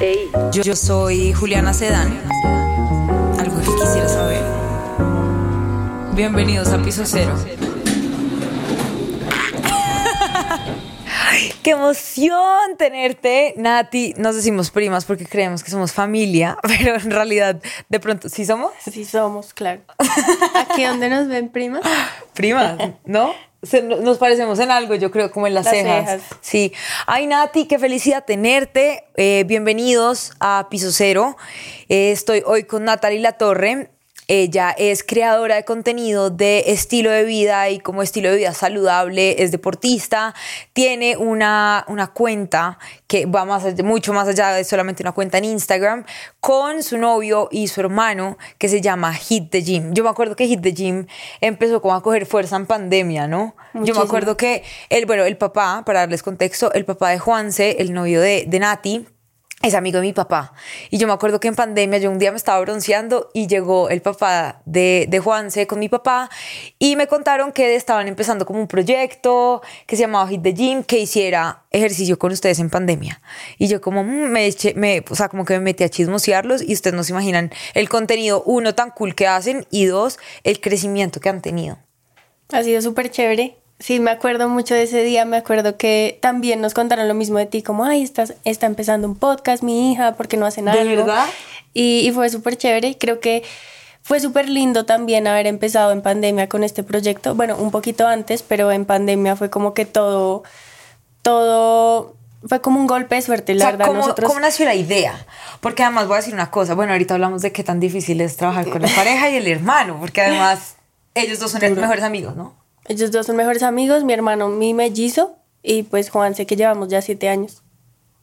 Yo, yo soy Juliana Sedán. Algo que quisiera saber. Bienvenidos a Piso Cero. ¡Qué emoción tenerte, Nati! Nos decimos primas porque creemos que somos familia, pero en realidad, de pronto, ¿sí somos? Sí somos, claro. ¿Aquí donde nos ven primas? Primas, ¿no? Se- nos parecemos en algo, yo creo, como en las, Las cejas. cejas. Sí. Ay, Nati, qué felicidad tenerte. Eh, bienvenidos a Piso Cero. Eh, estoy hoy con Natalie Latorre. Ella es creadora de contenido de estilo de vida y como estilo de vida saludable, es deportista, tiene una, una cuenta que va más mucho más allá de solamente una cuenta en Instagram con su novio y su hermano que se llama Hit the Gym. Yo me acuerdo que Hit the Gym empezó como a coger fuerza en pandemia, ¿no? Yo me acuerdo que el, bueno, el papá, para darles contexto, el papá de Juanse, el novio de, de Nati, es amigo de mi papá. Y yo me acuerdo que en pandemia yo un día me estaba bronceando y llegó el papá de, de Juanse con mi papá y me contaron que estaban empezando como un proyecto que se llamaba Hit the Gym, que hiciera ejercicio con ustedes en pandemia. Y yo como mm, me, eché- me, o sea, como que me metí a chismosearlos y ustedes no se imaginan el contenido, uno, tan cool que hacen y dos, el crecimiento que han tenido. Ha sido súper chévere. Sí, me acuerdo mucho de ese día. Me acuerdo que también nos contaron lo mismo de ti, como, ay, estás, está empezando un podcast, mi hija, ¿por qué no hacen ¿De algo? verdad? Y, y fue súper chévere. Creo que fue súper lindo también haber empezado en pandemia con este proyecto. Bueno, un poquito antes, pero en pandemia fue como que todo, todo, fue como un golpe de suerte, la O sea, verdad. ¿cómo, Nosotros, cómo nació la idea? Porque además voy a decir una cosa. Bueno, ahorita hablamos de qué tan difícil es trabajar con la pareja y el hermano, porque además ellos dos son mejores amigos, ¿no? Ellos dos son mejores amigos, mi hermano, mi mellizo, y pues Juan, sé que llevamos ya siete años.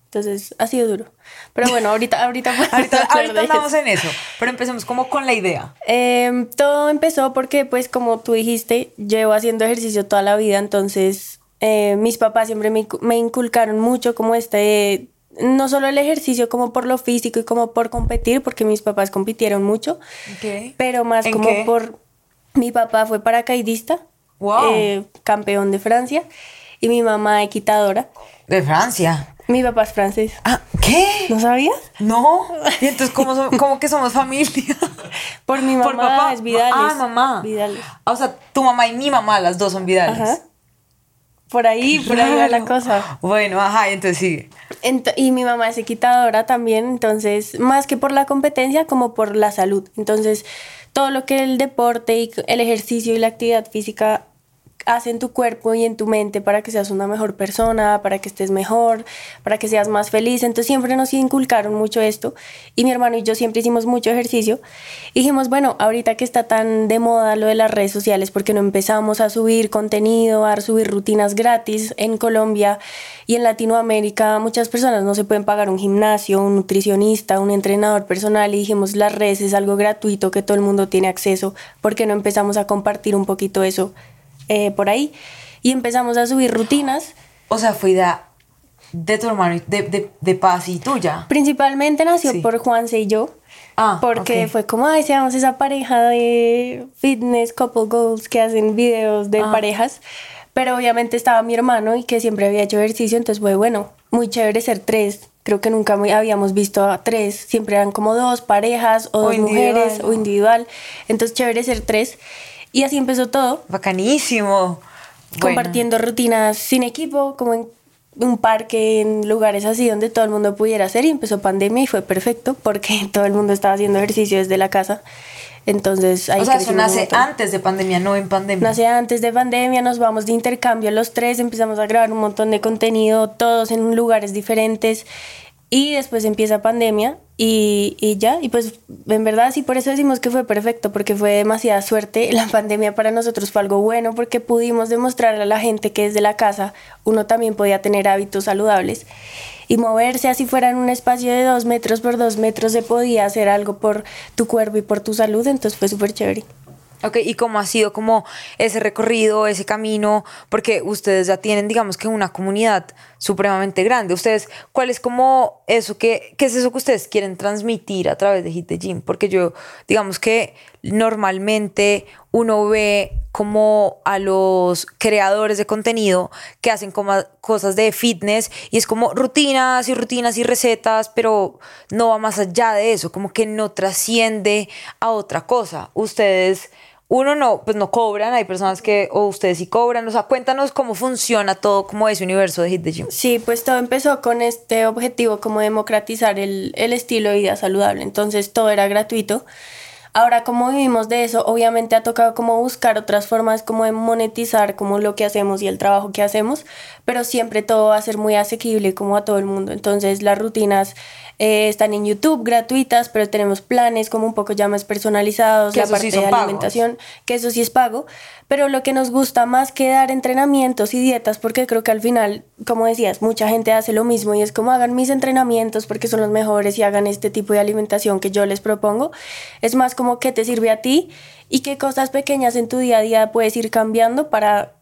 Entonces ha sido duro. Pero bueno, ahorita, ahorita, Ahorita, ahorita andamos en eso, pero empecemos como con la idea. Em, todo empezó porque, pues, como tú dijiste, llevo haciendo ejercicio toda la vida, entonces eh, mis papás siempre me, me inculcaron mucho como este, no solo el ejercicio como por lo físico y como por competir, porque mis papás compitieron mucho, Ok. pero más ¿En como qué? por, mi papá fue paracaidista, Wow. eh, campeón de Francia, y mi mamá equitadora. De Francia. Mi papá es francés. Ah, ¿Qué? ¿No sabías? No. Y entonces, ¿cómo, son- cómo que somos familia? Por mi mamá es Vidales. Ah, mamá. Vidales. Ah, O sea, tu mamá y mi mamá, las dos son Vidales. Ajá. Por ahí, por ahí va la cosa. Bueno, ajá, entonces sigue. Ent- y mi mamá es equitadora también, entonces, más que por la competencia, como por la salud. Entonces, todo lo que el deporte y el ejercicio y la actividad física hace en tu cuerpo y en tu mente para que seas una mejor persona, para que estés mejor, para que seas más feliz. Entonces siempre nos inculcaron mucho esto y mi hermano y yo siempre hicimos mucho ejercicio. Y dijimos, bueno, ahorita que está tan de moda lo de las redes sociales, porque no empezamos a subir contenido, a subir rutinas gratis en Colombia y en Latinoamérica? Muchas personas no se pueden pagar un gimnasio, un nutricionista, un entrenador personal y dijimos, las redes es algo gratuito que todo el mundo tiene acceso, ¿por qué no empezamos a compartir un poquito eso eh, por ahí? Y empezamos a subir rutinas. O sea, fue idea de tu hermano, de, de, de Paz y tuya. Principalmente nació Sí. por Juanse y yo. Ah, porque fue como, ay, seamos esa pareja de fitness, couple goals que hacen videos de Ah. parejas. Pero obviamente estaba mi hermano y que siempre había hecho ejercicio, entonces fue bueno, muy chévere ser tres. Creo que nunca muy- habíamos visto a tres, siempre eran como dos parejas o, O dos individual, mujeres o individual. Entonces chévere ser tres. Y así empezó todo, Bacanísimo. Bueno. compartiendo rutinas sin equipo, como en un parque, en lugares así donde todo el mundo pudiera hacer. Y empezó pandemia y fue perfecto porque todo el mundo estaba haciendo ejercicio desde la casa. Entonces ahí O sea, eso nace antes de pandemia, no en pandemia. Nace antes de pandemia, nos vamos de intercambio los tres, empezamos a grabar un montón de contenido, todos en lugares diferentes. Y después empieza pandemia y, y ya, y pues en verdad sí, por eso decimos que fue perfecto, porque fue demasiada suerte. La pandemia para nosotros fue algo bueno porque pudimos demostrarle a la gente que desde la casa uno también podía tener hábitos saludables y moverse así fuera en un espacio de dos metros por dos metros se podía hacer algo por tu cuerpo y por tu salud, entonces fue súper chévere. Ok, ¿y cómo ha sido como ese recorrido, ese camino? Porque ustedes ya tienen, digamos que una comunidad supremamente grande. Ustedes, ¿cuál es como eso que, qué es eso que ustedes quieren transmitir a través de Hit the Gym? Porque yo, digamos que normalmente uno ve como a los creadores de contenido que hacen como cosas de fitness y es como rutinas y rutinas y recetas, pero no va más allá de eso, como que no trasciende a otra cosa. Ustedes uno no, pues no cobran, hay personas que, o ustedes sí cobran, o sea, cuéntanos cómo funciona todo como ese universo de Hit the Gym. Sí, pues todo empezó con este objetivo como democratizar el, el estilo de vida saludable, entonces todo era gratuito. Ahora, como vivimos de eso, obviamente ha tocado como buscar otras formas como de monetizar como lo que hacemos y el trabajo que hacemos, pero siempre todo va a ser muy asequible como a todo el mundo. Entonces las rutinas eh, están en YouTube gratuitas, pero tenemos planes como un poco ya más personalizados, la parte de alimentación, que eso sí es pago. Pero lo que nos gusta más que dar entrenamientos y dietas, porque creo que al final, como decías, mucha gente hace lo mismo y es como hagan mis entrenamientos porque son los mejores y hagan este tipo de alimentación que yo les propongo. Es más como qué te sirve a ti y qué cosas pequeñas en tu día a día puedes ir cambiando para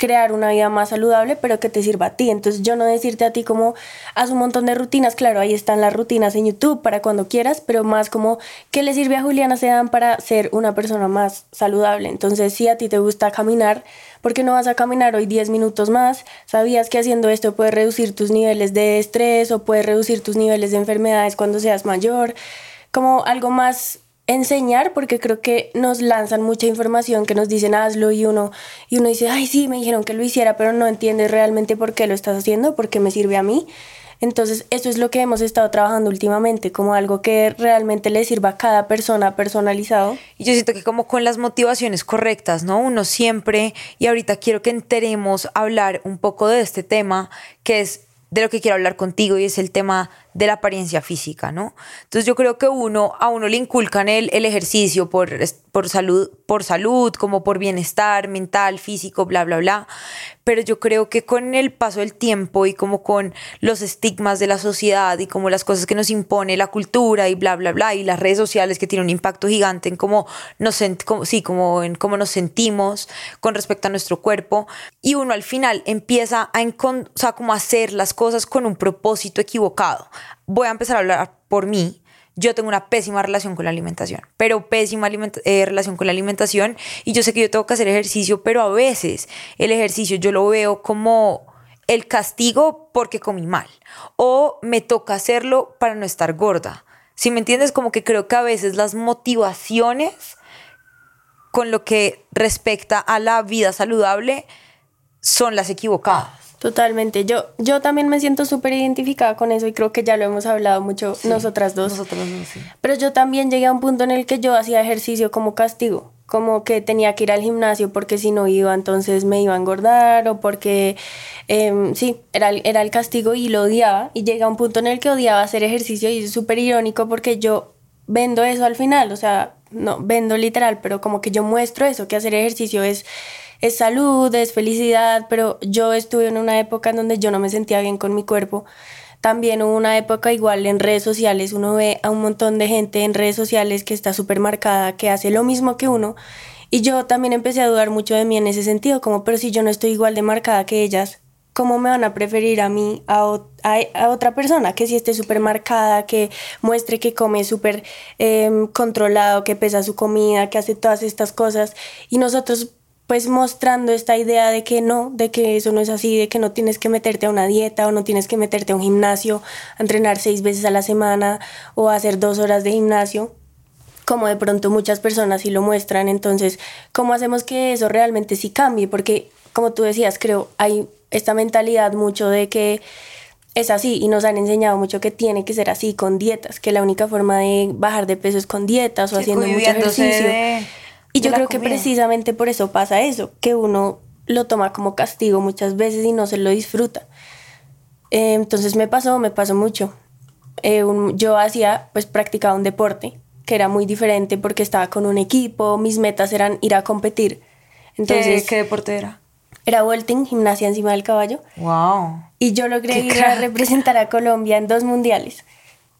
crear una vida más saludable, pero que te sirva a ti. Entonces yo no decirte a ti como haz un montón de rutinas, claro, ahí están las rutinas en YouTube para cuando quieras, pero más como qué le sirve a Juliana Sedan para ser una persona más saludable. Entonces si a ti te gusta caminar, ¿por qué no vas a caminar hoy 10 minutos más? ¿Sabías que haciendo esto puedes reducir tus niveles de estrés o puedes reducir tus niveles de enfermedades cuando seas mayor? Como algo más enseñar porque creo que nos lanzan mucha información que nos dicen hazlo y uno y uno dice ay sí me dijeron que lo hiciera pero no entiendes realmente por qué lo estás haciendo por qué me sirve a mí. Entonces eso es lo que hemos estado trabajando últimamente como algo que realmente le sirva a cada persona personalizado. Y yo siento que como con las motivaciones correctas no uno siempre y ahorita quiero que enteremos hablar un poco de este tema que es de lo que quiero hablar contigo y es el tema de la apariencia física, ¿no? Entonces yo creo que uno, a uno le inculcan el, el ejercicio por, por, salud, por salud, como por bienestar mental, físico, bla, bla, bla. Pero yo creo que con el paso del tiempo y como con los estigmas de la sociedad y como las cosas que nos impone la cultura y bla, bla, bla, y las redes sociales que tienen un impacto gigante en cómo nos, como, sí, como en cómo nos sentimos con respecto a nuestro cuerpo, y uno al final empieza a, o sea, como a hacer las cosas con un propósito equivocado voy a empezar a hablar por mí. Yo tengo una pésima relación con la alimentación, pero pésima eh, relación con la alimentación y yo sé que yo tengo que hacer ejercicio, pero a veces el ejercicio yo lo veo como el castigo porque comí mal o me toca hacerlo para no estar gorda. Si me entiendes, como que creo que a veces las motivaciones con lo que respecta a la vida saludable son las equivocadas. Totalmente. Yo, yo también me siento súper identificada con eso y creo que ya lo hemos hablado mucho nosotras dos. Nosotras dos, sí. Pero yo también llegué a un punto en el que yo hacía ejercicio como castigo, como que tenía que ir al gimnasio porque si no iba entonces me iba a engordar o porque em, sí, era, era el castigo y lo odiaba y llegué a un punto en el que odiaba hacer ejercicio y es súper irónico porque yo vendo eso al final, o sea, no vendo literal, pero como que yo muestro eso, que hacer ejercicio es es salud, es felicidad, pero yo estuve en una época en donde yo no me sentía bien con mi cuerpo. También hubo una época igual en redes sociales, uno ve a un montón de gente en redes sociales que está súper marcada, que hace lo mismo que uno. Y yo también empecé a dudar mucho de mí en ese sentido, como, pero si yo no estoy igual de marcada que ellas, ¿cómo me van a preferir a mí, a, a, otra persona que si esté súper marcada, que muestre que come súper em, controlado, que pesa su comida, que hace todas estas cosas? Y nosotros pues mostrando esta idea de que no, de que eso no es así, de que no tienes que meterte a una dieta o no tienes que meterte a un gimnasio, a entrenar seis veces a la semana o a hacer dos horas de gimnasio, como de pronto muchas personas sí lo muestran. Entonces, ¿cómo hacemos que eso realmente sí cambie? Porque, como tú decías, creo, hay esta mentalidad mucho de que es así y nos han enseñado mucho que tiene que ser así con dietas, que la única forma de bajar de peso es con dietas o haciendo mucho ejercicio. Y yo creo que precisamente por eso pasa eso, que uno lo toma como castigo muchas veces y no se lo disfruta. Eh, entonces me pasó, me pasó mucho. Eh, yo hacía, pues practicaba un deporte que era muy diferente porque estaba con un equipo, mis metas eran ir a competir. Entonces, ¿Qué, deporte era? Era vaulting, gimnasia encima del caballo. Wow. Y yo logré ir a representar a Colombia en dos mundiales.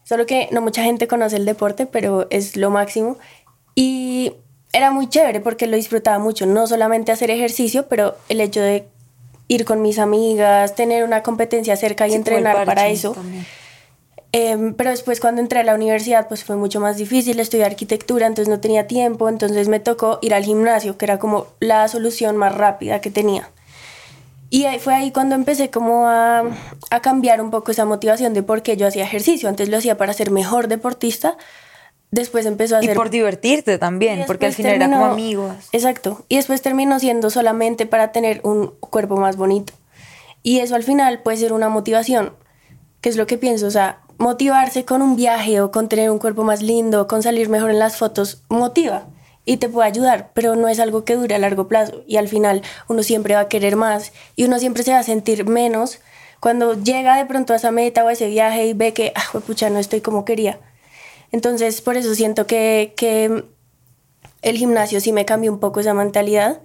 Solo que no mucha gente conoce el deporte, pero es lo máximo. Y era muy chévere porque lo disfrutaba mucho, no solamente hacer ejercicio, pero el hecho de ir con mis amigas, tener una competencia cerca y entrenar para eso. Em, pero después cuando entré a la universidad pues fue mucho más difícil, estudiar arquitectura, entonces no tenía tiempo, entonces me tocó ir al gimnasio, que era como la solución más rápida que tenía. Y ahí fue ahí cuando empecé como a, a cambiar un poco esa motivación de por qué yo hacía ejercicio. Antes lo hacía para ser mejor deportista, después empezó a hacer... Y por divertirte también, porque al final era como amigos. Exacto. Y después terminó siendo solamente para tener un cuerpo más bonito. Y eso al final puede ser una motivación, que es lo que pienso, o sea, motivarse con un viaje o con tener un cuerpo más lindo, con salir mejor en las fotos, motiva y te puede ayudar, pero no es algo que dure a largo plazo y al final uno siempre va a querer más y uno siempre se va a sentir menos cuando llega de pronto a esa meta o a ese viaje y ve que, ah, pucha, no estoy como quería. Entonces, por eso siento que, que el gimnasio sí me cambió un poco esa mentalidad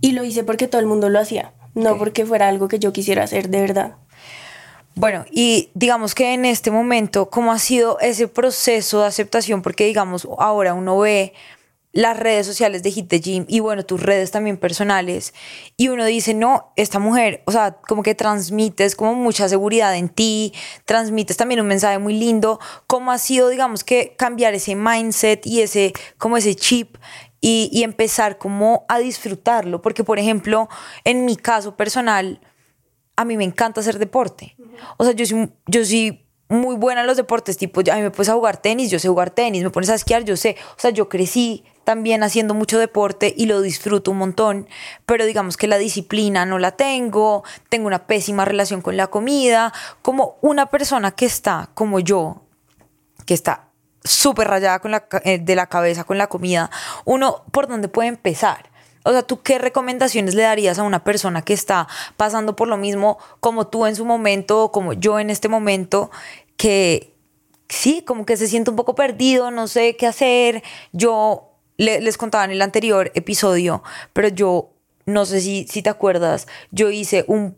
y lo hice porque todo el mundo lo hacía, no porque fuera algo que yo quisiera hacer de verdad. Bueno, y digamos que en este momento, ¿cómo ha sido ese proceso de aceptación? Porque digamos, ahora uno ve las redes sociales de Hit the Gym y bueno, tus redes también personales y uno dice, no, esta mujer, o sea, como que transmites como mucha seguridad en ti, transmites también un mensaje muy lindo, ¿cómo ha sido, digamos, que cambiar ese mindset y ese, como ese chip y, y empezar como a disfrutarlo? Porque, por ejemplo, en mi caso personal, a mí me encanta hacer deporte. O sea, yo soy, yo soy muy buena en los deportes, tipo, a mí me puedes a jugar tenis, yo sé jugar tenis, me pones a esquiar, yo sé. O sea, yo crecí también haciendo mucho deporte y lo disfruto un montón, pero digamos que la disciplina no la tengo, tengo una pésima relación con la comida, como una persona que está como yo, que está súper rayada con la, eh, de la cabeza con la comida, uno por dónde puede empezar. O sea, ¿tú qué recomendaciones le darías a una persona que está pasando por lo mismo como tú en su momento o como yo en este momento, que sí, como que se siente un poco perdido, no sé qué hacer? Yo les contaba en el anterior episodio, pero yo no sé si, si te acuerdas, yo hice un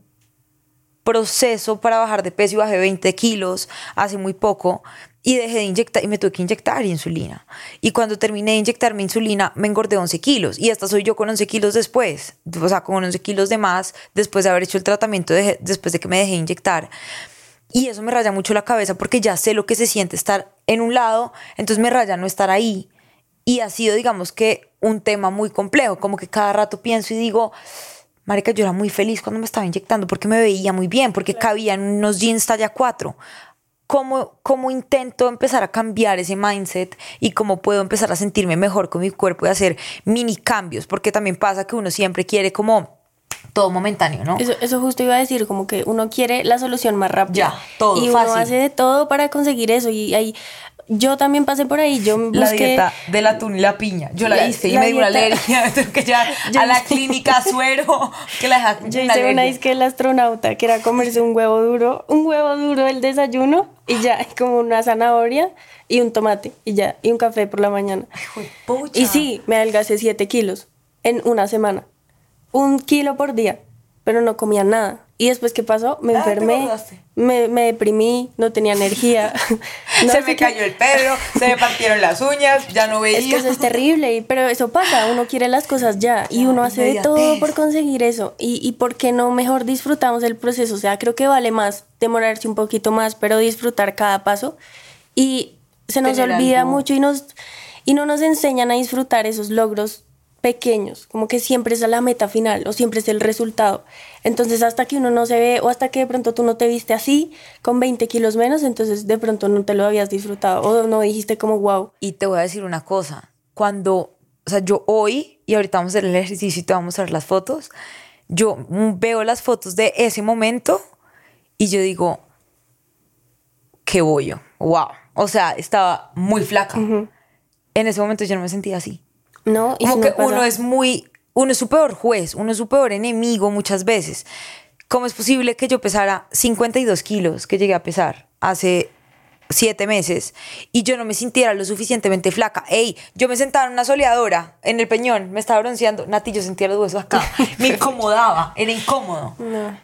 proceso para bajar de peso y bajé 20 kilos hace muy poco y dejé de inyectar y me tuve que inyectar insulina. Y cuando terminé de inyectarme insulina me engordé 11 kilos y esta soy yo con 11 kilos después, o sea, con 11 kilos de más después de haber hecho el tratamiento, después de que me dejé inyectar. Y eso me raya mucho la cabeza porque ya sé lo que se siente estar en un lado, entonces me raya no estar ahí. Y ha sido, digamos que, un tema muy complejo, como que cada rato pienso y digo, Marica, yo era muy feliz cuando me estaba inyectando porque me veía muy bien, porque cabía en unos jeans talla 4 cómo, cómo intento empezar a cambiar ese mindset y cómo puedo empezar a sentirme mejor con mi cuerpo y hacer mini cambios, porque también pasa que uno siempre quiere como todo momentáneo, ¿no? Eso, eso justo iba a decir, como que uno quiere la solución más rápida. Ya, todo Y uno hace de todo para conseguir eso. Y hay, yo también pasé por ahí. Yo busqué... La dieta del atún y la piña. Yo la, hice y me dio una alergia. que ya a la clínica suero. Que la yo hice una disque el astronauta, que era comerse un huevo duro, un huevo duro el desayuno y ya, como una zanahoria y un tomate y ya, y un café por la mañana. y sí, me adelgacé 7 kilos en una semana. Un kilo por día, pero no comía nada. Y después, ¿qué pasó? Me ah, enfermé, me, me, deprimí, no tenía energía. se me cayó el pelo, se me partieron las uñas, ya no veía. Es que eso es terrible, pero eso pasa, uno quiere las cosas ya y uno hace de todo por conseguir eso. Y, y por qué no mejor disfrutamos el proceso. O sea, creo que vale más demorarse un poquito más, pero disfrutar cada paso. Y se nos olvida mucho y, nos, y no nos enseñan a disfrutar esos logros pequeños, como que siempre es la meta final o siempre es el resultado. Entonces hasta que uno no se ve o hasta que de pronto tú no te viste así con 20 kilos menos, entonces de pronto no te lo habías disfrutado o no dijiste como wow. Y te voy a decir una cosa, cuando, o sea, yo hoy, y ahorita vamos a hacer el ejercicio y te vamos a mostrar las fotos, yo veo las fotos de ese momento y yo digo, qué bollo, wow. O sea, estaba muy flaca. En ese momento yo no me sentía así. No, y como que uno es muy, uno es su peor juez, uno es su peor enemigo muchas veces. ¿Cómo es posible que yo pesara 52 kilos que llegué a pesar hace siete meses y yo no me sintiera lo suficientemente flaca. Ey, yo me sentaba en una soleadora en el peñón, me estaba bronceando. Nati, yo sentía los huesos acá. Me incomodaba, era incómodo.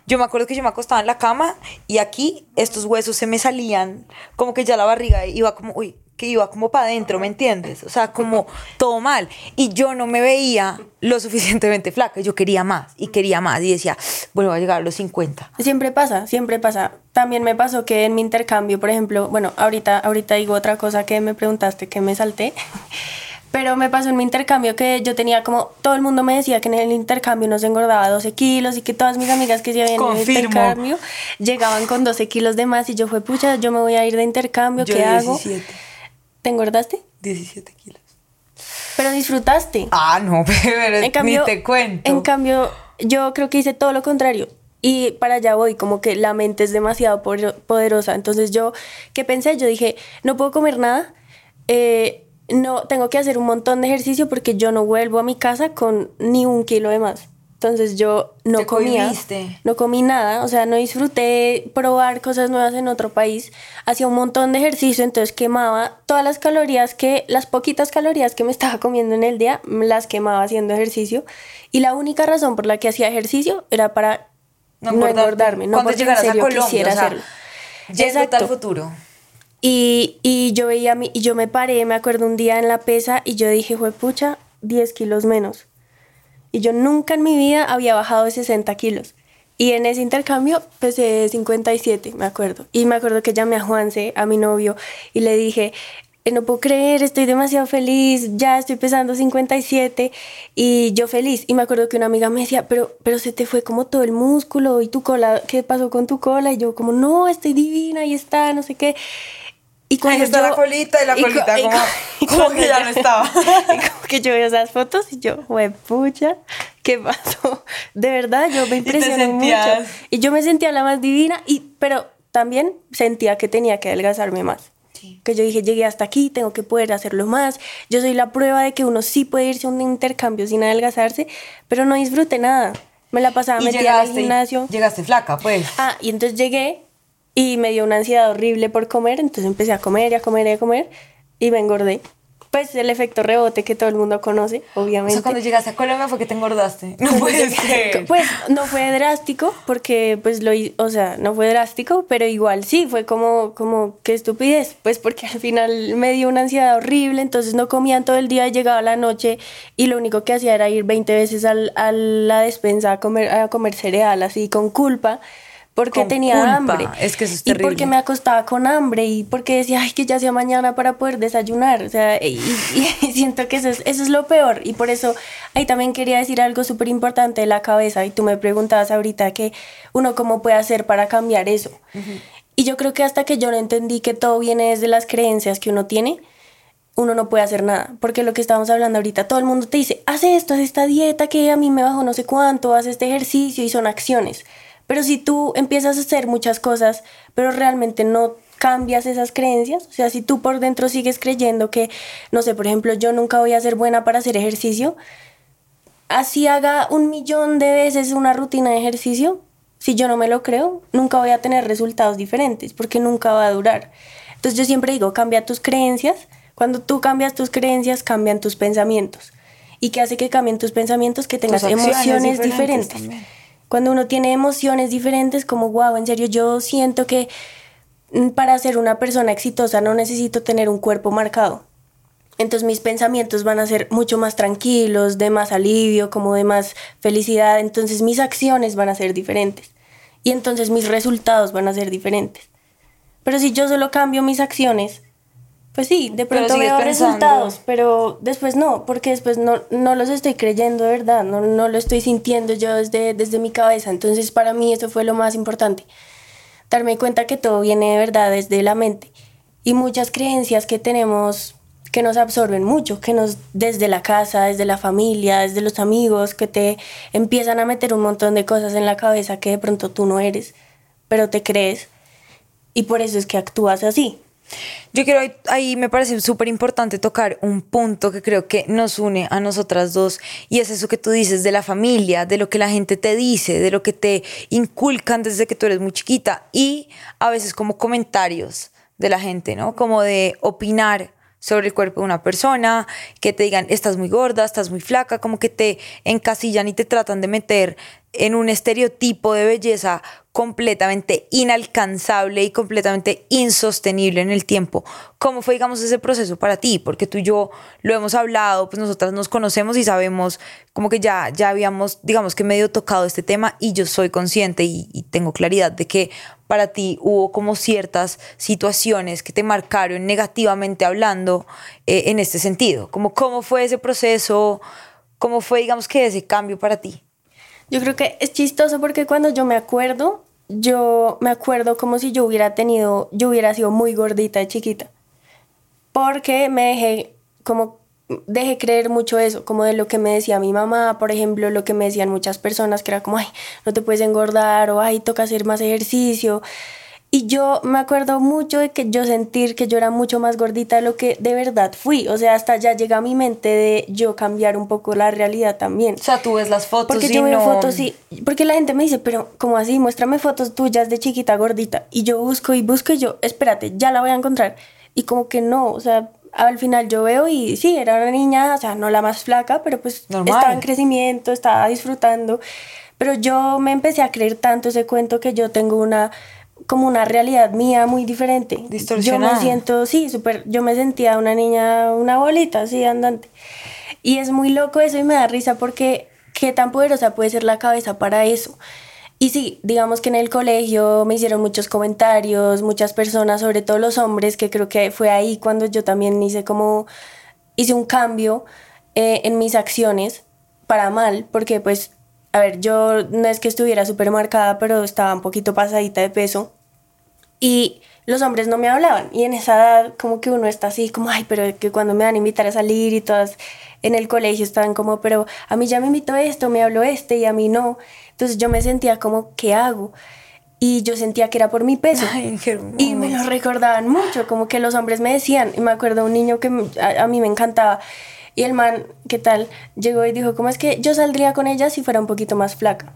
Yo me acuerdo que yo me acostaba en la cama y aquí estos huesos se me salían, como que ya la barriga iba como, uy, que iba como para adentro, ¿me entiendes? O sea, como todo mal. Y yo no me veía lo suficientemente flaca, yo quería más y quería más y decía, bueno, voy a llegar a los 50. Siempre pasa, siempre pasa. También me pasó que en mi intercambio, por ejemplo, bueno, ahorita, ahorita digo otra cosa que me preguntaste que me salté. Pero me pasó en mi intercambio que yo tenía como, todo el mundo me decía que en el intercambio no se engordaba 12 kilos y que todas mis amigas que se habían ido de intercambio llegaban con 12 kilos de más y yo fue, pucha, yo me voy a ir de intercambio, ¿qué hago? ¿Te engordaste? 17 kilos. Pero disfrutaste. Ah, no, pero en cambio, ni te cuento. En cambio, yo creo que hice todo lo contrario. Y para allá voy, como que la mente es demasiado poderosa. Entonces yo, ¿qué pensé? Yo dije, no puedo comer nada. Eh, no tengo que hacer un montón de ejercicio porque yo no vuelvo a mi casa con ni un kilo de más. Entonces yo no comía, no comí nada, o sea, no disfruté probar cosas nuevas en otro país. Hacía un montón de ejercicio, entonces quemaba todas las calorías que, las poquitas calorías que me estaba comiendo en el día, las quemaba haciendo ejercicio. Y la única razón por la que hacía ejercicio era para no, engordarme, no porque en serio quisiera hacerlo. Exacto. al futuro. Y, y yo veía, mi, y yo me paré, me acuerdo un día en la pesa y yo dije, fue pucha, 10 kilos menos. Y yo nunca en mi vida había bajado de 60 kilos. Y en ese intercambio pesé 57, me acuerdo. Y me acuerdo que llamé a Juanse, a mi novio, y le dije, eh, no puedo creer, estoy demasiado feliz, ya estoy pesando 57 y yo feliz. Y me acuerdo que una amiga me decía, pero, pero se te fue como todo el músculo y tu cola, ¿qué pasó con tu cola? Y yo como, no, estoy divina y está, no sé qué. Y cuando está la colita y la colita como, que ya no estaba. y como que yo veo esas fotos y yo, pucha, ¿qué pasó? De verdad, yo me impresioné mucho. Y yo me sentía la más divina, y, pero también sentía que tenía que adelgazarme más. Que yo dije, llegué hasta aquí, tengo que poder hacerlo más. Yo soy la prueba de que uno sí puede irse a un intercambio sin adelgazarse, pero no disfrute nada. Me la pasaba metida al gimnasio. Llegaste flaca, pues. Ah, y entonces llegué y me dio una ansiedad horrible por comer, entonces empecé a comer y a comer y a comer y me engordé. Pues el efecto rebote que todo el mundo conoce, obviamente. O sea, cuando llegaste a Colombia fue que te engordaste. No puede ser. Pues no fue drástico, porque pues lo, o sea, no fue drástico, pero igual sí, fue como, como, qué estupidez, pues porque al final me dio una ansiedad horrible, entonces no comían todo el día, llegaba la noche y lo único que hacía era ir 20 veces al, a la despensa a comer, a comer cereal, así con culpa porque tenía hambre. Es que eso es terrible. Y porque me acostaba con hambre y porque decía, ay, que ya sea mañana para poder desayunar. O sea, y, siento que eso es, eso es lo peor. Y por eso ahí también quería decir algo súper importante de la cabeza. Y tú me preguntabas ahorita que uno cómo puede hacer para cambiar eso. Y yo creo que hasta que yo no entendí que todo viene desde las creencias que uno tiene, uno no puede hacer nada. Porque lo que estamos hablando ahorita, todo el mundo te dice, haz esto, haz esta dieta que a mí me bajo no sé cuánto, haz este ejercicio y son acciones. Pero si tú empiezas a hacer muchas cosas, pero realmente no cambias esas creencias, o sea, si tú por dentro sigues creyendo que, no sé, por ejemplo, yo nunca voy a ser buena para hacer ejercicio, así haga un millón de veces una rutina de ejercicio, si yo no me lo creo, nunca voy a tener resultados diferentes, porque nunca va a durar. Entonces yo siempre digo, cambia tus creencias, cuando tú cambias tus creencias, cambian tus pensamientos. ¿Y qué hace que cambien tus pensamientos? Que tengas emociones diferentes. Cuando uno tiene emociones diferentes, como, wow, en serio, yo siento que mm, para ser una persona exitosa no necesito tener un cuerpo marcado. Entonces mis pensamientos van a ser mucho más tranquilos, de más alivio, como de más felicidad. Entonces mis acciones van a ser diferentes. Y entonces mis resultados van a ser diferentes. Pero si yo solo cambio mis acciones, pues sí, de pronto veo resultados, pero después no, porque después no, no los estoy creyendo de verdad, no, no lo estoy sintiendo yo desde, desde mi cabeza. Entonces para mí eso fue lo más importante, darme cuenta que todo viene de verdad desde la mente. Y muchas creencias que tenemos que nos absorben mucho, que nos desde la casa, desde la familia, desde los amigos, que te empiezan a meter un montón de cosas en la cabeza que de pronto tú no eres, pero te crees. Y por eso es que actúas así, yo quiero, ahí me parece súper importante tocar un punto que creo que nos une a nosotras dos y es eso que tú dices de la familia, de lo que la gente te dice, de lo que te inculcan desde que tú eres muy chiquita y a veces como comentarios de la gente, ¿no? Como de opinar sobre el cuerpo de una persona, que te digan, estás muy gorda, estás muy flaca, como que te encasillan y te tratan de meter en un estereotipo de belleza completamente inalcanzable y completamente insostenible en el tiempo. ¿Cómo fue, digamos, ese proceso para ti? Porque tú y yo lo hemos hablado, pues nosotras nos conocemos y sabemos como que ya, ya habíamos, digamos que medio tocado este tema y yo soy consciente y, tengo claridad de que para ti hubo como ciertas situaciones que te marcaron negativamente hablando eh, en este sentido. Como, ¿Cómo fue ese proceso? ¿Cómo fue, digamos, que ese cambio para ti? Yo creo que es chistoso porque cuando yo me acuerdo, yo me acuerdo como si yo hubiera tenido, yo hubiera sido muy gordita de chiquita. Porque me dejé, como, dejé creer mucho eso, como de lo que me decía mi mamá, por ejemplo, lo que me decían muchas personas, que era como, ay, no te puedes engordar, o ay, toca hacer más ejercicio. Y yo me acuerdo mucho de que yo sentir que yo era mucho más gordita de lo que de verdad fui. O sea, hasta ya llega a mi mente de yo cambiar un poco la realidad también. O sea, tú ves las fotos porque y yo veo no... fotos y... Porque la gente me dice, pero como así? Muéstrame fotos tuyas de chiquita gordita. Y yo busco y busco y yo, espérate, ya la voy a encontrar. Y como que no, o sea, al final yo veo y sí, era una niña, o sea, no la más flaca, pero pues estaba en crecimiento, estaba disfrutando. Pero yo me empecé a creer tanto ese cuento que yo tengo una como una realidad mía muy diferente. Yo me siento, sí, súper, yo me sentía una niña, una bolita así andante. Y es muy loco eso y me da risa porque qué tan poderosa puede ser la cabeza para eso. Y sí, digamos que en el colegio me hicieron muchos comentarios, muchas personas, sobre todo los hombres, que creo que fue ahí cuando yo también hice como, hice un cambio eh, en mis acciones para mal, porque pues a ver, yo no es que estuviera súper marcada, pero estaba un poquito pasadita de peso. Y los hombres no me hablaban. Y en esa edad, como que uno está así, como, ay, pero que cuando me van a invitar a salir y todas en el colegio estaban como, pero a mí ya me invitó esto, me habló este y a mí no. Entonces yo me sentía como, ¿qué hago? Y yo sentía que era por mi peso. y me lo recordaban mucho, como que los hombres me decían. Y me acuerdo un niño que a mí me encantaba y el man, ¿qué tal? Llegó y dijo, ¿cómo es que yo saldría con ella si fuera un poquito más flaca?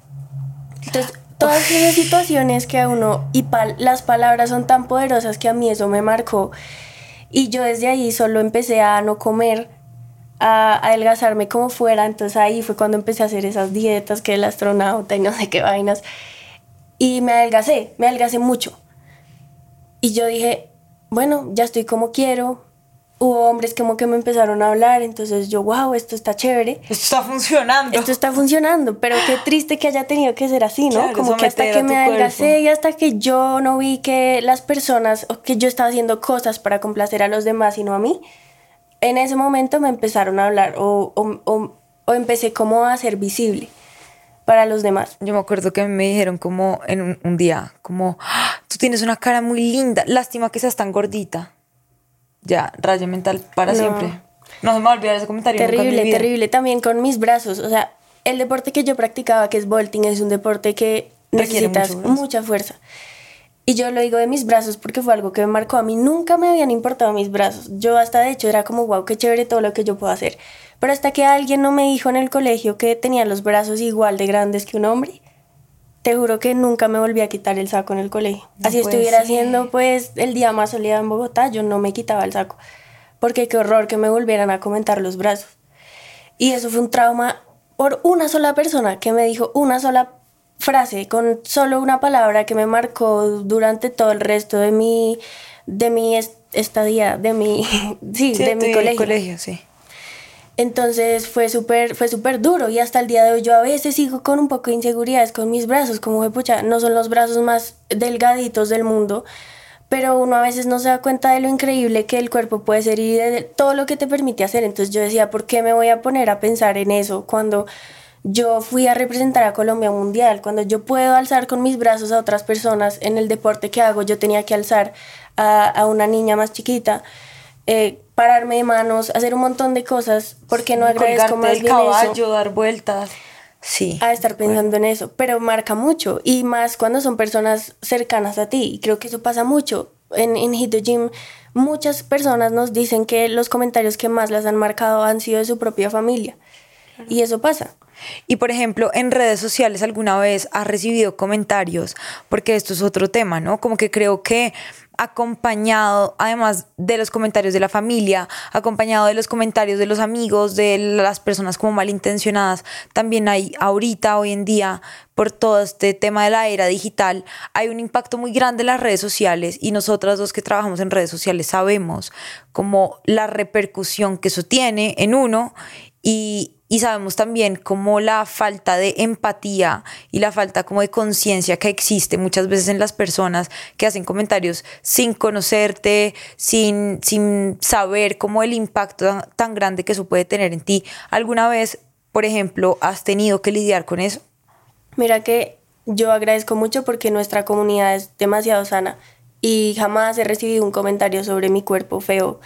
Entonces, todas esas situaciones que a uno, y las palabras son tan poderosas que a mí eso me marcó. Y yo desde ahí solo empecé a no comer, a, adelgazarme como fuera. Entonces ahí fue cuando empecé a hacer esas dietas que el astronauta y no sé qué vainas. Y me adelgacé, me adelgacé mucho. Y yo dije, bueno, ya estoy como quiero, hubo hombres como que me empezaron a hablar, entonces yo, wow, esto está chévere. Esto está funcionando. Esto está funcionando, pero qué triste que haya tenido que ser así, ¿no? como que hasta que me adelgacé y hasta que yo no vi que las personas, o que yo estaba haciendo cosas para complacer a los demás y no a mí, en ese momento me empezaron a hablar o, o, o, empecé como a ser visible para los demás. Yo me acuerdo que me dijeron como en un, un día, como, ah, tú tienes una cara muy linda, lástima que seas tan gordita ya, raya mental para siempre. No se me va a olvidar ese comentario. Terrible, terrible. También con mis brazos. O sea, el deporte que yo practicaba, que es vaulting, es un deporte que necesitas mucha fuerza. Y yo lo digo de mis brazos porque fue algo que me marcó. A mí nunca me habían importado mis brazos. Yo hasta de hecho era como, wow, qué chévere todo lo que yo puedo hacer. Pero hasta que alguien no me dijo en el colegio que tenía los brazos igual de grandes que un hombre, te juro que nunca me volví a quitar el saco en el colegio. Así estuviera haciendo pues el día más soleado en Bogotá, yo no me quitaba el saco. Porque qué horror que me volvieran a comentar los brazos. Y eso fue un trauma por una sola persona que me dijo una sola frase, con solo una palabra que me marcó durante todo el resto de mi, de mi estadía, de mi, sí, de mi colegio. colegio sí. Entonces fue súper fue súper duro y hasta el día de hoy yo a veces sigo con un poco de inseguridades con mis brazos, como de pucha, no son los brazos más delgaditos del mundo, pero uno a veces no se da cuenta de lo increíble que el cuerpo puede ser y de todo lo que te permite hacer. Entonces yo decía, ¿por qué me voy a poner a pensar en eso cuando yo fui a representar a Colombia Mundial, cuando yo puedo alzar con mis brazos a otras personas en el deporte que hago, yo tenía que alzar a, a una niña más chiquita? Eh, pararme de manos, hacer un montón de cosas, porque no agradezco más el caballo, dar vueltas. Sí. A estar pensando en eso, pero marca mucho y más cuando son personas cercanas a ti. Y creo que eso pasa mucho. En, en Hit the Gym, muchas personas nos dicen que los comentarios que más las han marcado han sido de su propia familia. Y eso pasa. Y por ejemplo, en redes sociales alguna vez has recibido comentarios, porque esto es otro tema, ¿no? Como que creo que acompañado, además de los comentarios de la familia, acompañado de los comentarios de los amigos, de las personas como malintencionadas, también hay ahorita, hoy en día, por todo este tema de la era digital, hay un impacto muy grande en las redes sociales y nosotras dos que trabajamos en redes sociales sabemos como la repercusión que eso tiene en uno y, sabemos también cómo la falta de empatía y la falta como de conciencia que existe muchas veces en las personas que hacen comentarios sin conocerte, sin, sin saber cómo el impacto tan, grande que eso puede tener en ti. ¿Alguna vez, por ejemplo, has tenido que lidiar con eso? Mira que yo agradezco mucho porque nuestra comunidad es demasiado sana y jamás he recibido un comentario sobre mi cuerpo feo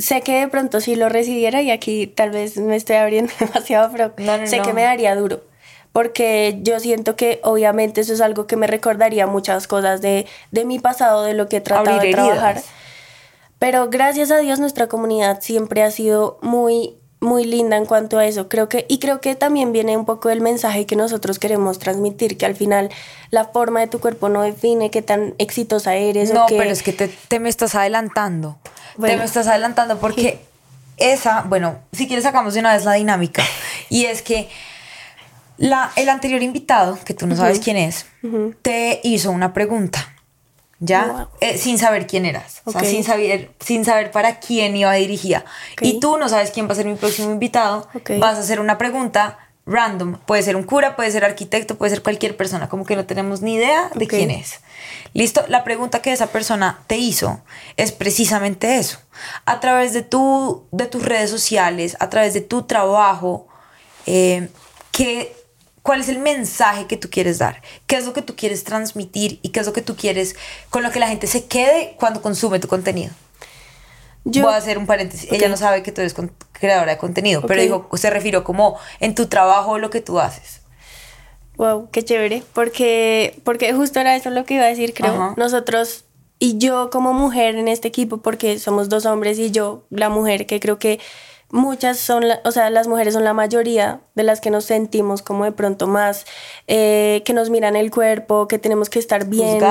sé que de pronto si lo recibiera y aquí tal vez me estoy abriendo demasiado, pero sé que me daría duro. Porque yo siento que obviamente eso es algo que me recordaría muchas cosas de, de mi pasado, de lo que he tratado de trabajar. Pero gracias a Dios nuestra comunidad siempre ha sido muy muy linda en cuanto a eso. Creo que, y creo que también viene un poco el mensaje que nosotros queremos transmitir, que al final la forma de tu cuerpo no define qué tan exitosa eres. No, pero es que te, te me estás adelantando. Te me estás adelantando porque esa, bueno, si quieres sacamos de una vez la dinámica. Y es que la, el anterior invitado, que tú no sabes quién es, te hizo una pregunta. ¿Ya? Eh, sin saber quién eras. O sea, sin saber, sin saber para quién iba dirigida. Y tú no sabes quién va a ser mi próximo invitado. Vas a hacer una pregunta random. Puede ser un cura, puede ser arquitecto, puede ser cualquier persona. Como que no tenemos ni idea de quién es. Listo, la pregunta que esa persona te hizo es precisamente eso. A través de, tu, de tus redes sociales, a través de tu trabajo, eh, ¿cuál es el mensaje que tú quieres dar? ¿Qué es lo que tú quieres transmitir y qué es lo que tú quieres con lo que la gente se quede cuando consume tu contenido? Yo, Voy a hacer un paréntesis. Ella no sabe que tú eres creadora de contenido, pero dijo, se refirió como en tu trabajo lo que tú haces. Wow, qué chévere, porque, porque justo era eso lo que iba a decir, creo. Nosotros y yo como mujer en este equipo, porque somos dos hombres y yo la mujer, que creo que muchas son, o sea, las mujeres son la mayoría de las que nos sentimos como de pronto más, eh, que nos miran el cuerpo, que tenemos que estar bien,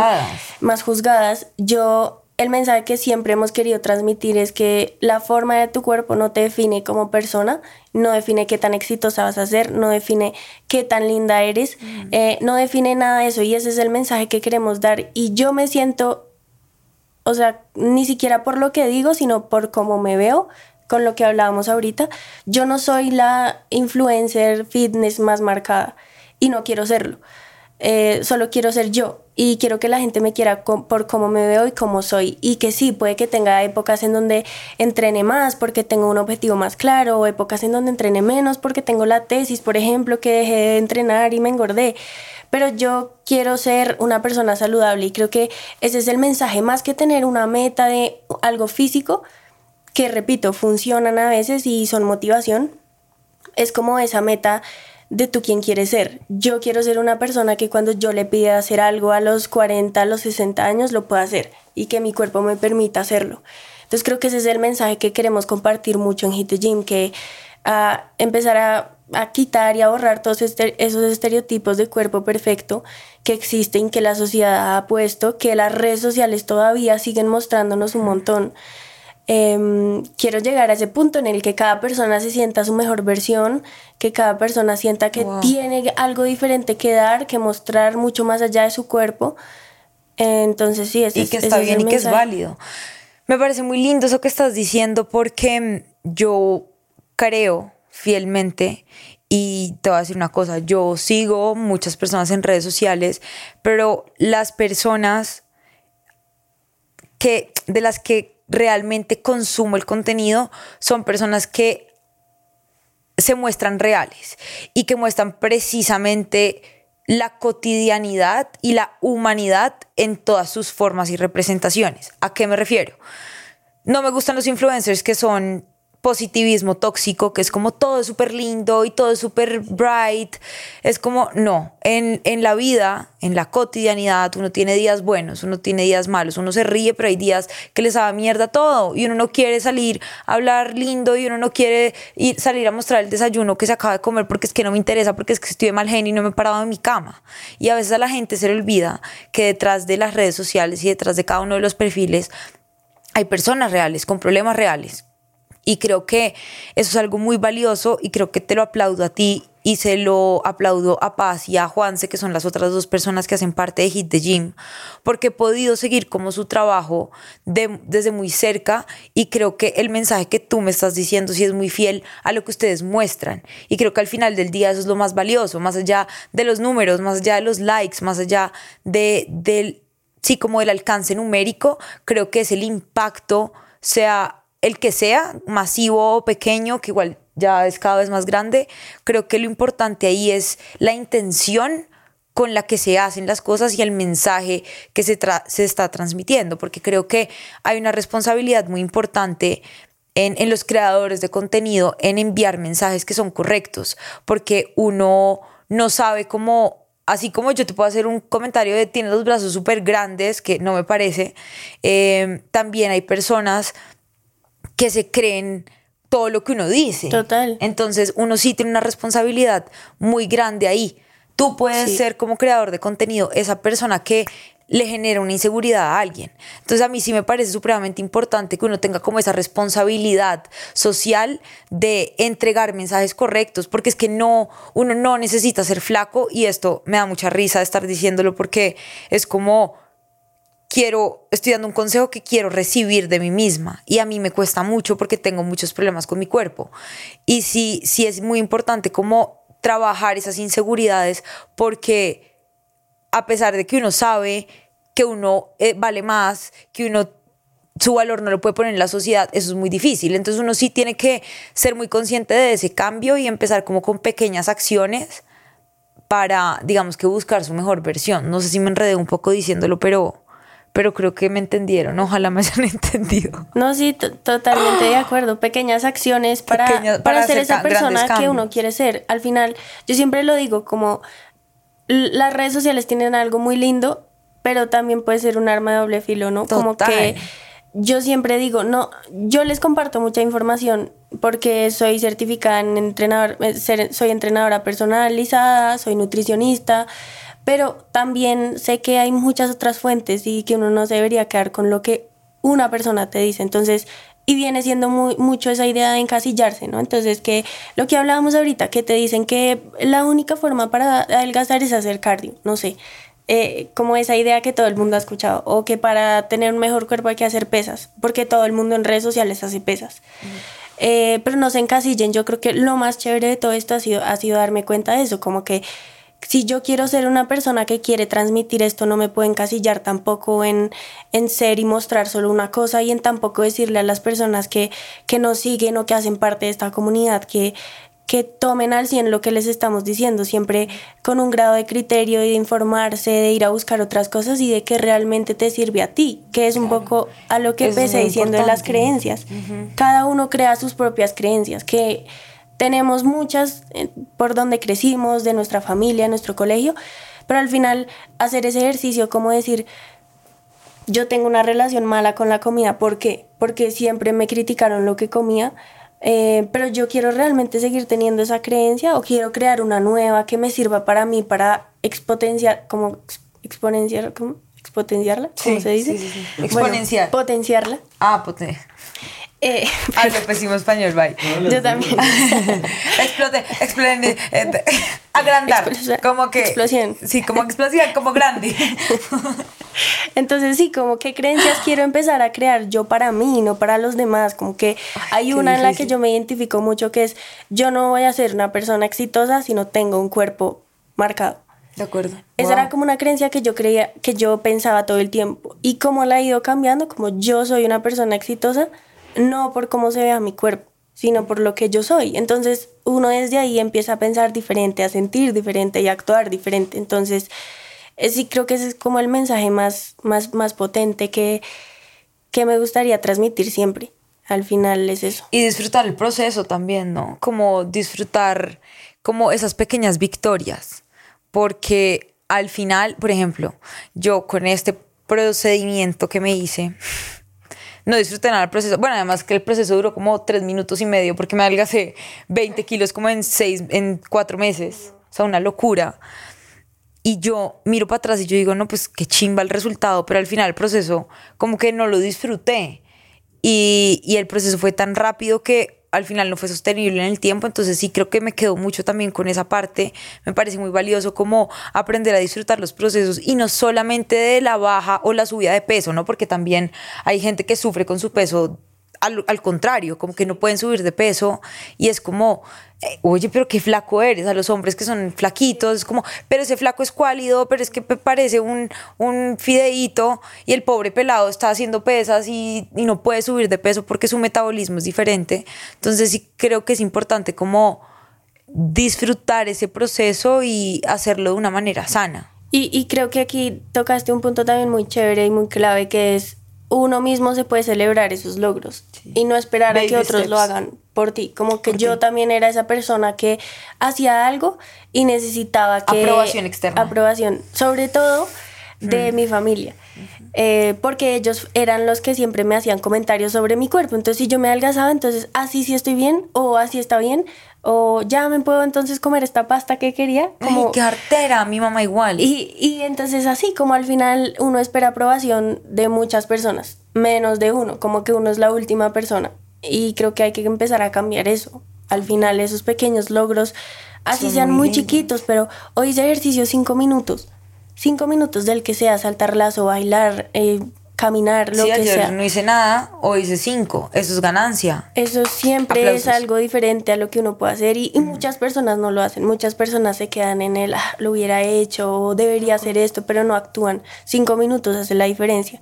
más juzgadas. Yo el mensaje que siempre hemos querido transmitir es que la forma de tu cuerpo no te define como persona, no define qué tan exitosa vas a ser, no define qué tan linda eres, mm. eh, no define nada de eso y ese es el mensaje que queremos dar. Y yo me siento, o sea, ni siquiera por lo que digo, sino por cómo me veo, con lo que hablábamos ahorita, yo no soy la influencer fitness más marcada y no quiero serlo. Eh, solo quiero ser yo y quiero que la gente me quiera por cómo me veo y cómo soy. Y que sí, puede que tenga épocas en donde entrene más porque tengo un objetivo más claro, o épocas en donde entrene menos porque tengo la tesis, por ejemplo, que dejé de entrenar y me engordé. Pero yo quiero ser una persona saludable y creo que ese es el mensaje, más que tener una meta de algo físico, que repito, funcionan a veces y son motivación, es como esa meta de tú quién quieres ser. Yo quiero ser una persona que cuando yo le pida hacer algo a los 40, a los 60 años, lo pueda hacer y que mi cuerpo me permita hacerlo. Entonces creo que ese es el mensaje que queremos compartir mucho en Hit Gym, que a empezar a, quitar y a borrar todos este, esos estereotipos de cuerpo perfecto que existen, que la sociedad ha puesto, que las redes sociales todavía siguen mostrándonos un montón. Em, quiero llegar a ese punto en el que cada persona se sienta su mejor versión, que cada persona sienta que tiene algo diferente que dar, que mostrar mucho más allá de su cuerpo. Entonces sí, y que está bien y que es válido. Me parece muy lindo eso que estás diciendo porque yo creo fielmente y te voy a decir una cosa, yo sigo muchas personas en redes sociales, pero las personas que de las que realmente consumo el contenido son personas que se muestran reales y que muestran precisamente la cotidianidad y la humanidad en todas sus formas y representaciones. ¿A qué me refiero? No me gustan los influencers que son positivismo tóxico, que es como todo es súper lindo y todo es súper bright. Es como, no, en, en la vida, en la cotidianidad, uno tiene días buenos, uno tiene días malos, uno se ríe, pero hay días que les da mierda todo y uno no quiere salir a hablar lindo y uno no quiere ir, salir a mostrar el desayuno que se acaba de comer porque es que no me interesa, porque es que estoy de mal genio y no me he parado en mi cama. Y a veces a la gente se le olvida que detrás de las redes sociales y detrás de cada uno de los perfiles hay personas reales, con problemas reales y creo que eso es algo muy valioso y creo que te lo aplaudo a ti y se lo aplaudo a Paz y a Juanse, que son las otras dos personas que hacen parte de Hit the Gym, porque he podido seguir como su trabajo desde muy cerca y creo que el mensaje que tú me estás diciendo sí es muy fiel a lo que ustedes muestran. Y creo que al final del día eso es lo más valioso, más allá de los números, más allá de los likes, más allá de, del, sí, como del alcance numérico, creo que es el impacto, sea el que sea, masivo o pequeño, que igual ya es cada vez más grande, creo que lo importante ahí es la intención con la que se hacen las cosas y el mensaje que se, se está transmitiendo, porque creo que hay una responsabilidad muy importante en, en, los creadores de contenido en enviar mensajes que son correctos, porque uno no sabe cómo, así como yo te puedo hacer un comentario de tiene los brazos súper grandes, que no me parece, eh, también hay personas que se creen todo lo que uno dice. Total. Entonces uno sí tiene una responsabilidad muy grande ahí. Tú puedes ser como creador de contenido esa persona que le genera una inseguridad a alguien. Entonces a mí sí me parece supremamente importante que uno tenga como esa responsabilidad social de entregar mensajes correctos, porque es que no, uno no necesita ser flaco y esto me da mucha risa estar diciéndolo porque es como quiero, estoy dando un consejo que quiero recibir de mí misma y a mí me cuesta mucho porque tengo muchos problemas con mi cuerpo. Y sí, sí es muy importante como trabajar esas inseguridades porque a pesar de que uno sabe que uno eh, vale más, que uno su valor no lo puede poner en la sociedad, eso es muy difícil. Entonces uno sí tiene que ser muy consciente de ese cambio y empezar como con pequeñas acciones para, digamos que buscar su mejor versión. No sé si me enredé un poco diciéndolo, pero, pero creo que me entendieron, ojalá me hayan entendido. No, sí, totalmente de acuerdo. Pequeñas acciones para, para, ser esa persona que uno quiere ser. Al final, yo siempre lo digo, como las redes sociales tienen algo muy lindo, pero también puede ser un arma de doble filo, ¿no? Como que yo siempre digo, no, yo les comparto mucha información porque soy certificada en entrenador, eh, soy entrenadora personalizada, soy nutricionista, pero también sé que hay muchas otras fuentes y que uno no se debería quedar con lo que una persona te dice. Entonces, y viene siendo muy, mucho esa idea de encasillarse, ¿no? Entonces, que lo que hablábamos ahorita, que te dicen que la única forma para adelgazar es hacer cardio, no sé. Eh, como esa idea que todo el mundo ha escuchado, o que para tener un mejor cuerpo hay que hacer pesas, porque todo el mundo en redes sociales hace pesas. Eh, pero no se encasillen, yo creo que lo más chévere de todo esto ha sido, ha sido darme cuenta de eso, como que si yo quiero ser una persona que quiere transmitir esto, no me puedo encasillar tampoco en, en ser y mostrar solo una cosa y en tampoco decirle a las personas que, que nos siguen o que hacen parte de esta comunidad que, que tomen al 100 lo que les estamos diciendo, siempre con un grado de criterio y de informarse, de ir a buscar otras cosas y de que realmente te sirve a ti, que es un poco a lo que empecé diciendo de las creencias. Cada uno crea sus propias creencias, que tenemos muchas eh, por donde crecimos, de nuestra familia, nuestro colegio, pero al final hacer ese ejercicio como decir, yo tengo una relación mala con la comida, ¿por qué? Porque siempre me criticaron lo que comía, eh, pero yo quiero realmente seguir teniendo esa creencia o quiero crear una nueva que me sirva para mí, para exponenciar, como exponenciar, ¿cómo? expotenciarla, ¿cómo se dice? Sí, sí, Exponenciar. potenciarla. Ah, potenciar. Eh, Ay, lo pésimo español, bye. yo también. Explote, explote, eh, agrandar. como que. Explosión. Sí, como explosión, como grande. Entonces, sí, como que creencias quiero empezar a crear yo para mí, no para los demás. Como que hay una en la que yo me identifico mucho que es: yo no voy a ser una persona exitosa si no tengo un cuerpo marcado. De acuerdo. Esa era como una creencia que yo creía, que yo pensaba todo el tiempo. Y como la he ido cambiando, como yo soy una persona exitosa no por cómo se vea mi cuerpo, sino por lo que yo soy. Entonces uno desde ahí empieza a pensar diferente, a sentir diferente y a actuar diferente. Entonces eh, sí creo que ese es como el mensaje más, más, más potente que, que me gustaría transmitir siempre. Al final es eso. Y disfrutar el proceso también, ¿no? Como disfrutar como esas pequeñas victorias, porque al final, por ejemplo, yo con este procedimiento que me hice, no disfruté nada del proceso. Bueno, además que el proceso duró como tres minutos y medio porque me adelgacé 20 kilos como en seis, en cuatro meses. O sea, una locura. Y yo miro para atrás y yo digo, no, pues qué chimba el resultado, pero al final el proceso como que no lo disfruté. Y, y el proceso fue tan rápido que al final no fue sostenible en el tiempo, entonces sí creo que me quedo mucho también con esa parte, me parece muy valioso como aprender a disfrutar los procesos y no solamente de la baja o la subida de peso, ¿no? Porque también hay gente que sufre con su peso al, contrario, como que no pueden subir de peso y es como, eh, oye, pero qué flaco eres, a los hombres que son flaquitos, es como, pero ese flaco es cuálido, pero es que parece un, un fideíto y el pobre pelado está haciendo pesas y, y no puede subir de peso porque su metabolismo es diferente. Entonces sí creo que es importante como disfrutar ese proceso y hacerlo de una manera sana. Y, y creo que aquí tocaste un punto también muy chévere y muy clave que es uno mismo se puede celebrar esos logros y no esperar a que otros lo hagan por ti. Como que yo también era esa persona que hacía algo y necesitaba que... Aprobación externa. Aprobación, sobre todo de mi familia. Eh, porque ellos eran los que siempre me hacían comentarios sobre mi cuerpo. Entonces, si yo me adelgazaba, entonces, así sí estoy bien, o así está bien, o ya me puedo entonces comer esta pasta que quería. Como... Ay, qué artera, mi mamá igual. Y, y entonces así, como al final uno espera aprobación de muchas personas, menos de uno, como que uno es la última persona. Y creo que hay que empezar a cambiar eso. Al final esos pequeños logros, así sean muy, chiquitos, pero hoy hice ejercicio cinco minutos. Cinco minutos del que sea, saltar lazo, bailar, eh, caminar, lo sí, que ayer sea. no hice nada, hoy hice cinco. Eso es ganancia. Eso siempre es algo diferente a lo que uno puede hacer y, y, muchas personas no lo hacen. Muchas personas se quedan en el, ah, lo hubiera hecho o debería hacer esto, pero no actúan. Cinco minutos hace la diferencia.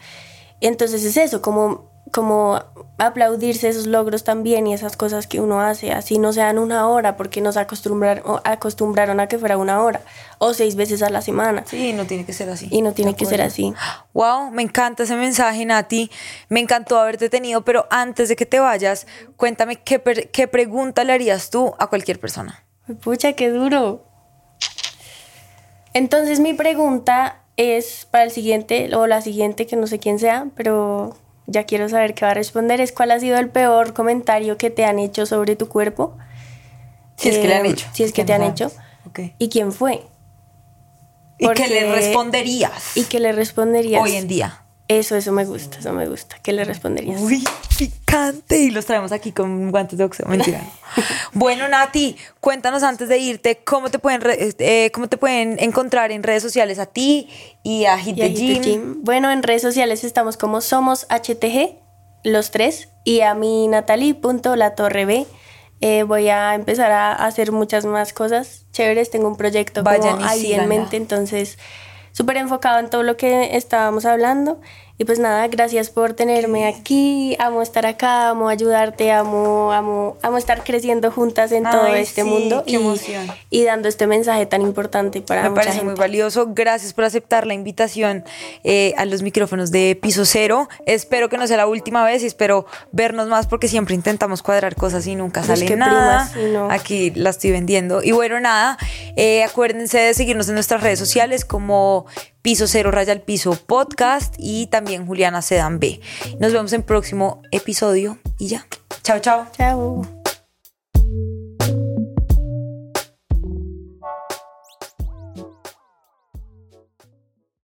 Entonces es eso, como como aplaudirse esos logros también y esas cosas que uno hace, así no sean una hora, porque nos acostumbraron, acostumbraron a que fuera una hora o seis veces a la semana. Sí, no tiene que ser así. Y no tiene que ser así. Wow, me encanta ese mensaje, Nati. Me encantó haberte tenido, pero antes de que te vayas, cuéntame qué, qué pregunta le harías tú a cualquier persona. Pucha, qué duro. Entonces mi pregunta es para el siguiente o la siguiente, que no sé quién sea, pero ya quiero saber qué va a responder, es cuál ha sido el peor comentario que te han hecho sobre tu cuerpo. Si es que le han hecho. Si es que te han hecho. ¿Y quién fue? ¿Y qué le responderías? ¿Y qué le responderías? Hoy en día. Eso, eso me gusta, eso me gusta. ¿Qué le responderías? Uy, picante. Y los traemos aquí con guantes de boxeo. Mentira. bueno, Nati, cuéntanos antes de irte cómo te pueden eh, cómo te pueden encontrar en redes sociales a ti y a Hit, the, Gym. Bueno, en redes sociales estamos como Somos HTG, los tres, y a mi Natalie.latorreb. Eh, voy a empezar a hacer muchas más cosas chéveres. Tengo un proyecto como ahí en mente, entonces súper enfocado en todo lo que estábamos hablando. Y pues nada, gracias por tenerme aquí. Amo estar acá, amo ayudarte, amo, amo, amo estar creciendo juntas en todo este mundo. Qué y, emoción. y dando este mensaje tan importante para Me mucha parece muy valioso. Gracias por aceptar la invitación eh, a los micrófonos de Piso Cero. Espero que no sea la última vez y espero vernos más porque siempre intentamos cuadrar cosas y nunca sale nada. Aquí la estoy vendiendo. Y bueno, nada, eh, acuérdense de seguirnos en nuestras redes sociales como Piso Cero Raya al Piso Podcast y también Juliana Sedan B. Nos vemos en próximo episodio y ya. Chao, chao. Chao.